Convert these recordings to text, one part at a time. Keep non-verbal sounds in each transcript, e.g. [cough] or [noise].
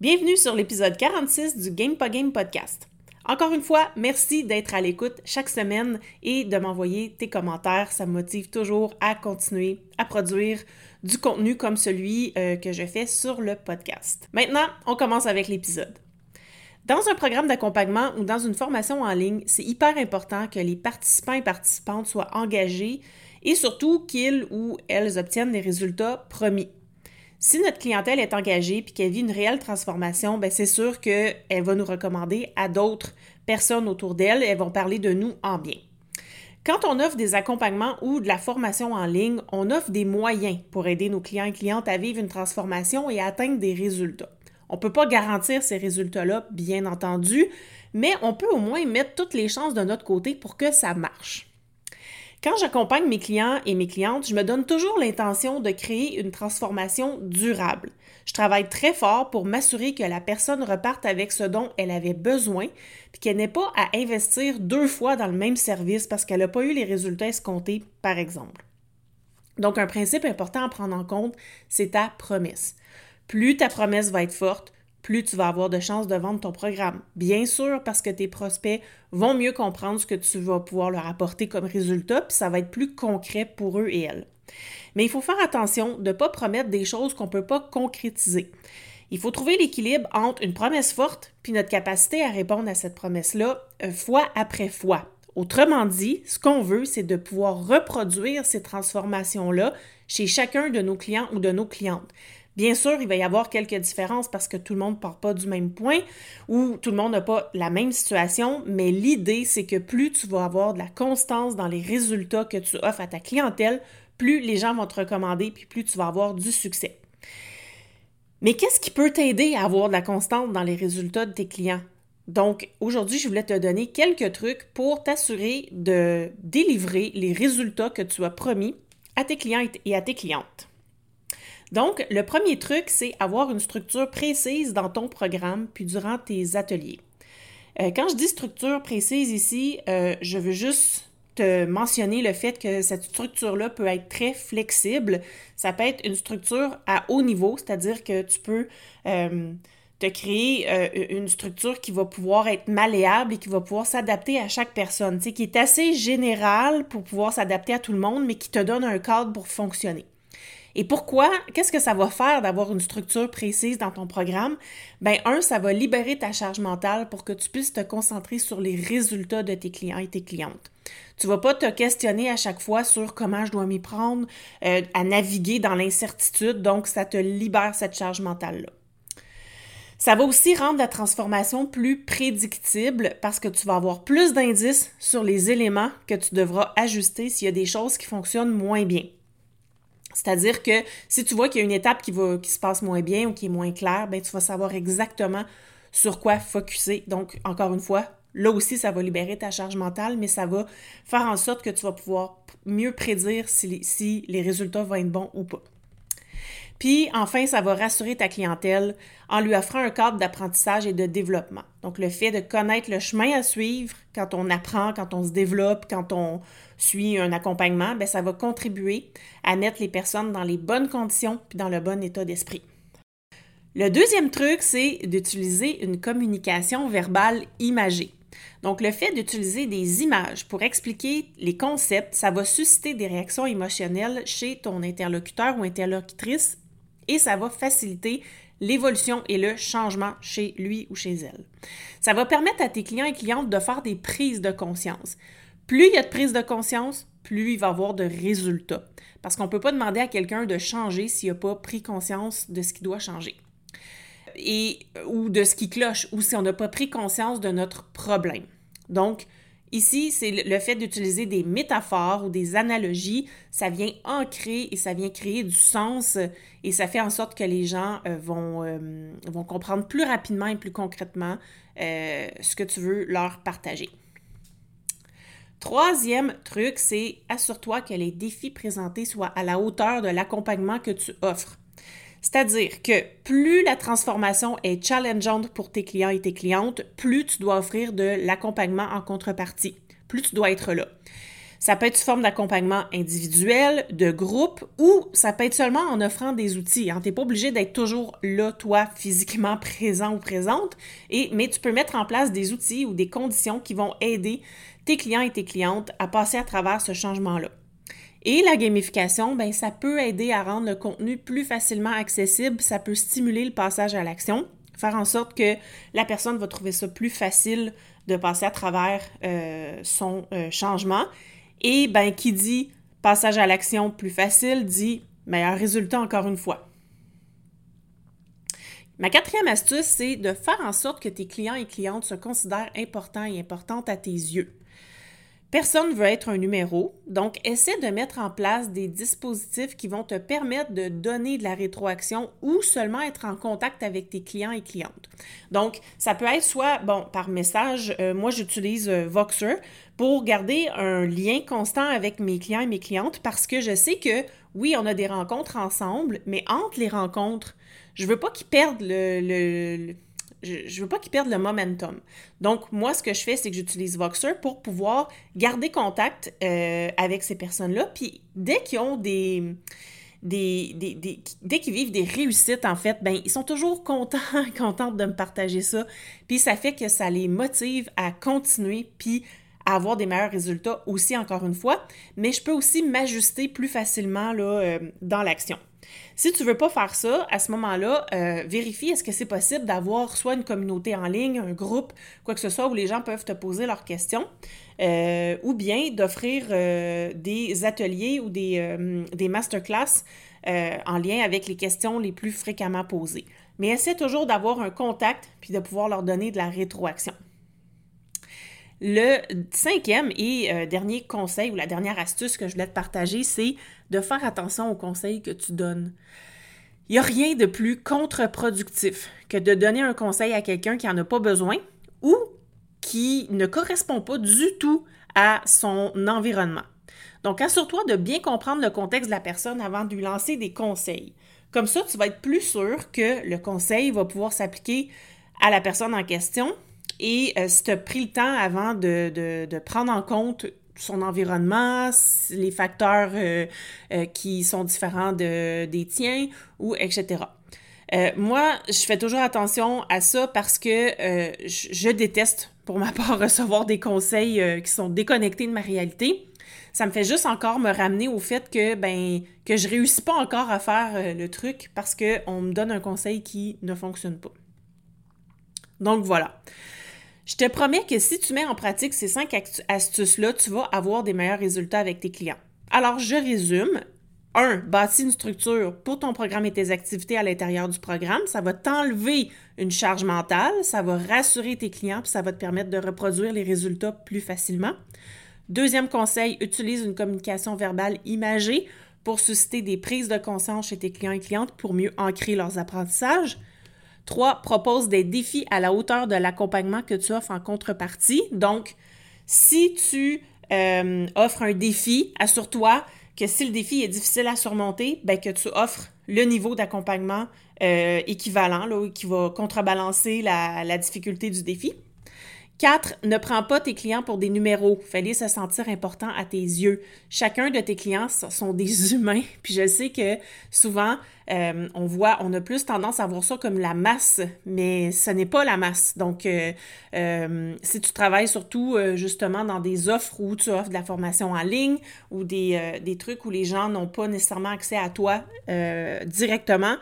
Bienvenue sur l'épisode 46 du Game podcast. Encore une fois, merci d'être à l'écoute chaque semaine et de m'envoyer tes commentaires. Ça me motive toujours à continuer à produire du contenu comme celui euh, que je fais sur le podcast. Maintenant, on commence avec l'épisode. Dans un programme d'accompagnement ou dans une formation en ligne, c'est hyper important que les participants et participantes soient engagés et surtout qu'ils ou elles obtiennent des résultats promis. Si notre clientèle est engagée puis qu'elle vit une réelle transformation, ben c'est sûr qu'elle va nous recommander à d'autres personnes autour d'elle. Elles vont parler de nous en bien. Quand on offre des accompagnements ou de la formation en ligne, on offre des moyens pour aider nos clients et clientes à vivre une transformation et à atteindre des résultats. On ne peut pas garantir ces résultats-là, bien entendu, mais on peut au moins mettre toutes les chances de notre côté pour que ça marche. Quand j'accompagne mes clients et mes clientes, je me donne toujours l'intention de créer une transformation durable. Je travaille très fort pour m'assurer que la personne reparte avec ce dont elle avait besoin, puis qu'elle n'ait pas à investir deux fois dans le même service parce qu'elle n'a pas eu les résultats escomptés, par exemple. Donc, un principe important à prendre en compte, c'est ta promesse. Plus ta promesse va être forte, plus tu vas avoir de chances de vendre ton programme. Bien sûr, parce que tes prospects vont mieux comprendre ce que tu vas pouvoir leur apporter comme résultat, puis ça va être plus concret pour eux et elles. Mais il faut faire attention de ne pas promettre des choses qu'on ne peut pas concrétiser. Il faut trouver l'équilibre entre une promesse forte puis notre capacité à répondre à cette promesse-là euh, fois après fois. Autrement dit, ce qu'on veut, c'est de pouvoir reproduire ces transformations-là chez chacun de nos clients ou de nos clientes. Bien sûr, il va y avoir quelques différences parce que tout le monde ne part pas du même point ou tout le monde n'a pas la même situation, mais l'idée, c'est que plus tu vas avoir de la constance dans les résultats que tu offres à ta clientèle, plus les gens vont te recommander, puis plus tu vas avoir du succès. Mais qu'est-ce qui peut t'aider à avoir de la constance dans les résultats de tes clients? Donc, aujourd'hui, je voulais te donner quelques trucs pour t'assurer de délivrer les résultats que tu as promis à tes clients et à tes clientes. Donc, le premier truc, c'est avoir une structure précise dans ton programme puis durant tes ateliers. Euh, quand je dis structure précise ici, euh, je veux juste te mentionner le fait que cette structure-là peut être très flexible. Ça peut être une structure à haut niveau, c'est-à-dire que tu peux euh, te créer une structure qui va pouvoir être malléable et qui va pouvoir s'adapter à chaque personne, qui est assez générale pour pouvoir s'adapter à tout le monde, mais qui te donne un cadre pour fonctionner. Et pourquoi? Qu'est-ce que ça va faire d'avoir une structure précise dans ton programme? Ben, un, ça va libérer ta charge mentale pour que tu puisses te concentrer sur les résultats de tes clients et tes clientes. Tu vas pas te questionner à chaque fois sur comment je dois m'y prendre, euh, à naviguer dans l'incertitude, donc ça te libère cette charge mentale-là. Ça va aussi rendre la transformation plus prédictible parce que tu vas avoir plus d'indices sur les éléments que tu devras ajuster s'il y a des choses qui fonctionnent moins bien. C'est-à-dire que si tu vois qu'il y a une étape qui, va, qui se passe moins bien ou qui est moins claire, ben, tu vas savoir exactement sur quoi focuser. Donc, encore une fois, là aussi, ça va libérer ta charge mentale, mais ça va faire en sorte que tu vas pouvoir mieux prédire si les, si les résultats vont être bons ou pas. Puis enfin, ça va rassurer ta clientèle en lui offrant un cadre d'apprentissage et de développement. Donc le fait de connaître le chemin à suivre quand on apprend, quand on se développe, quand on suit un accompagnement, bien, ça va contribuer à mettre les personnes dans les bonnes conditions puis dans le bon état d'esprit. Le deuxième truc, c'est d'utiliser une communication verbale imagée. Donc, le fait d'utiliser des images pour expliquer les concepts, ça va susciter des réactions émotionnelles chez ton interlocuteur ou interlocutrice et ça va faciliter l'évolution et le changement chez lui ou chez elle. Ça va permettre à tes clients et clientes de faire des prises de conscience. Plus il y a de prise de conscience, plus il va y avoir de résultats. Parce qu'on ne peut pas demander à quelqu'un de changer s'il n'a pas pris conscience de ce qui doit changer. Et, ou de ce qui cloche, ou si on n'a pas pris conscience de notre problème. Donc, Ici, c'est le fait d'utiliser des métaphores ou des analogies. Ça vient ancrer et ça vient créer du sens et ça fait en sorte que les gens euh, vont, euh, vont comprendre plus rapidement et plus concrètement euh, ce que tu veux leur partager. Troisième truc, c'est assure-toi que les défis présentés soient à la hauteur de l'accompagnement que tu offres. C'est-à-dire que plus la transformation est challengeante pour tes clients et tes clientes, plus tu dois offrir de l'accompagnement en contrepartie, plus tu dois être là. Ça peut être sous forme d'accompagnement individuel, de groupe, ou ça peut être seulement en offrant des outils. Hein. Tu n'es pas obligé d'être toujours là, toi, physiquement [laughs] présent ou présente, mais tu peux mettre en place des outils ou des conditions qui vont aider tes clients et tes clientes à passer à travers ce changement-là. Et la gamification, ben, ça peut aider à rendre le contenu plus facilement accessible, ça peut stimuler le passage à l'action, faire en sorte que la personne va trouver ça plus facile de passer à travers euh, son euh, changement. Et ben, qui dit passage à l'action plus facile dit meilleur résultat encore une fois. Ma quatrième astuce, c'est de faire en sorte que tes clients et clientes se considèrent importants et importantes à tes yeux. Personne ne veut être un numéro, donc essaie de mettre en place des dispositifs qui vont te permettre de donner de la rétroaction ou seulement être en contact avec tes clients et clientes. Donc, ça peut être soit, bon, par message, euh, moi j'utilise euh, Voxer pour garder un lien constant avec mes clients et mes clientes parce que je sais que, oui, on a des rencontres ensemble, mais entre les rencontres, je veux pas qu'ils perdent le je, ne veux pas qu'ils perdent le momentum. Donc, moi, ce que je fais, c'est que j'utilise Voxer pour pouvoir garder contact euh, avec ces personnes-là. Puis, dès qu'ils ont des, des, dès qu'ils vivent des réussites, en fait, ben, ils sont toujours [laughs] contents, contentes de me partager ça. Puis, ça fait que ça les motive à continuer, puis à avoir des meilleurs résultats aussi, encore une fois. Mais je peux aussi m'ajuster plus facilement là, euh, dans l'action. Si tu veux pas faire ça, à ce moment-là, euh, vérifie est-ce que c'est possible d'avoir soit une communauté en ligne, un groupe, quoi que ce soit, où les gens peuvent te poser leurs questions, euh, ou bien d'offrir euh, des ateliers ou des, des masterclass en lien avec les questions les plus fréquemment posées. Mais essaie toujours d'avoir un contact puis de pouvoir leur donner de la rétroaction. Le cinquième et dernier conseil ou la dernière astuce que je voulais te partager, c'est de faire attention aux conseils que tu donnes. Il n'y a rien de plus contre-productif que de donner un conseil à quelqu'un qui n'en a pas besoin ou qui ne correspond pas du tout à son environnement. Donc, assure-toi de bien comprendre le contexte de la personne avant de lui lancer des conseils. Comme ça, tu vas être plus sûr que le conseil va pouvoir s'appliquer à la personne en question et euh, si tu as pris le temps avant de, prendre en compte son environnement, les facteurs euh, euh, qui sont différents de, des tiens, ou etc. moi, je fais toujours attention à ça parce que je, déteste, pour ma [laughs] part, recevoir des conseils qui sont déconnectés de ma réalité. Ça me fait juste encore me ramener au fait que ben que je réussis pas encore à faire le truc parce qu'on me donne un conseil qui ne fonctionne pas. Donc voilà. Je te promets que si tu mets en pratique ces cinq astuces-là, tu vas avoir des meilleurs résultats avec tes clients. Alors, je résume. 1. Bâtis une structure pour ton programme et tes activités à l'intérieur du programme. Ça va t'enlever une charge mentale, ça va rassurer tes clients, puis ça va te permettre de reproduire les résultats plus facilement. Deuxième conseil, utilise une communication verbale imagée pour susciter des prises de conscience chez tes clients et clientes pour mieux ancrer leurs apprentissages. 3. Propose des défis à la hauteur de l'accompagnement que tu offres en contrepartie. Donc, si tu euh, offres un défi, assure-toi que si le défi est difficile à surmonter, ben, que tu offres le niveau d'accompagnement euh, équivalent, là, qui va contrebalancer la, la difficulté du défi. 4. Ne prends pas tes clients pour des numéros. Fais-les se sentir importants à tes yeux. Chacun de tes clients sont des [laughs] humains. Puis je sais que souvent, euh, on voit, on a plus tendance à voir ça comme la masse, mais ce n'est pas la masse. Donc, euh, euh, si tu travailles surtout justement dans des offres où tu offres de la formation en ligne ou des, des trucs où les gens n'ont pas nécessairement accès à toi directement,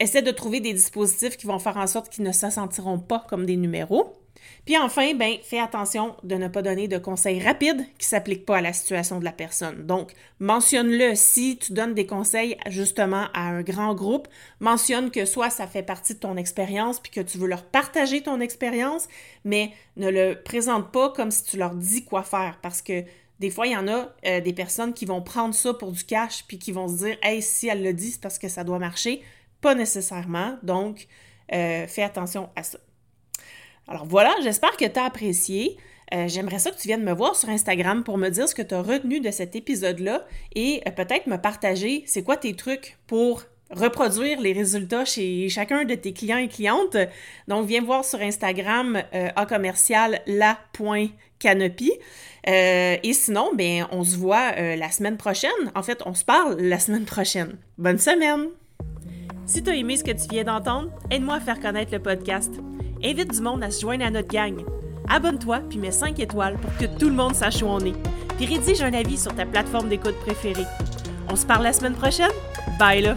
essaie de trouver des dispositifs qui vont faire en sorte qu'ils ne se sentiront pas comme des numéros. Puis enfin, ben, fais attention de ne pas donner de conseils rapides qui ne s'appliquent pas à la situation de la personne. Donc, mentionne-le si tu donnes des conseils justement à un grand groupe. Mentionne que soit ça fait partie de ton expérience puis que tu veux leur partager ton expérience, mais ne le présente pas comme si tu leur dis quoi faire parce que des fois, il y en a euh, des personnes qui vont prendre ça pour du cash puis qui vont se dire Hey, si elle le dit, c'est parce que ça doit marcher. Pas nécessairement. Donc, euh, fais attention à ça. Alors voilà, j'espère que tu as apprécié. Euh, j'aimerais ça que tu viennes me voir sur Instagram pour me dire ce que tu as retenu de cet épisode-là et euh, peut-être me partager c'est quoi tes trucs pour reproduire les résultats chez chacun de tes clients et clientes. Donc, viens voir sur Instagram euh, a commercial la.canopy. et sinon, ben, on se voit la semaine prochaine. En fait, on se parle la semaine prochaine. Bonne semaine! Si tu as aimé ce que tu viens d'entendre, aide-moi à faire connaître le podcast. Invite du monde à se joindre à notre gang. Abonne-toi puis mets 5 étoiles pour que tout le monde sache où on est. Puis rédige un avis sur ta plateforme d'écoute préférée. On se parle la semaine prochaine? Bye là!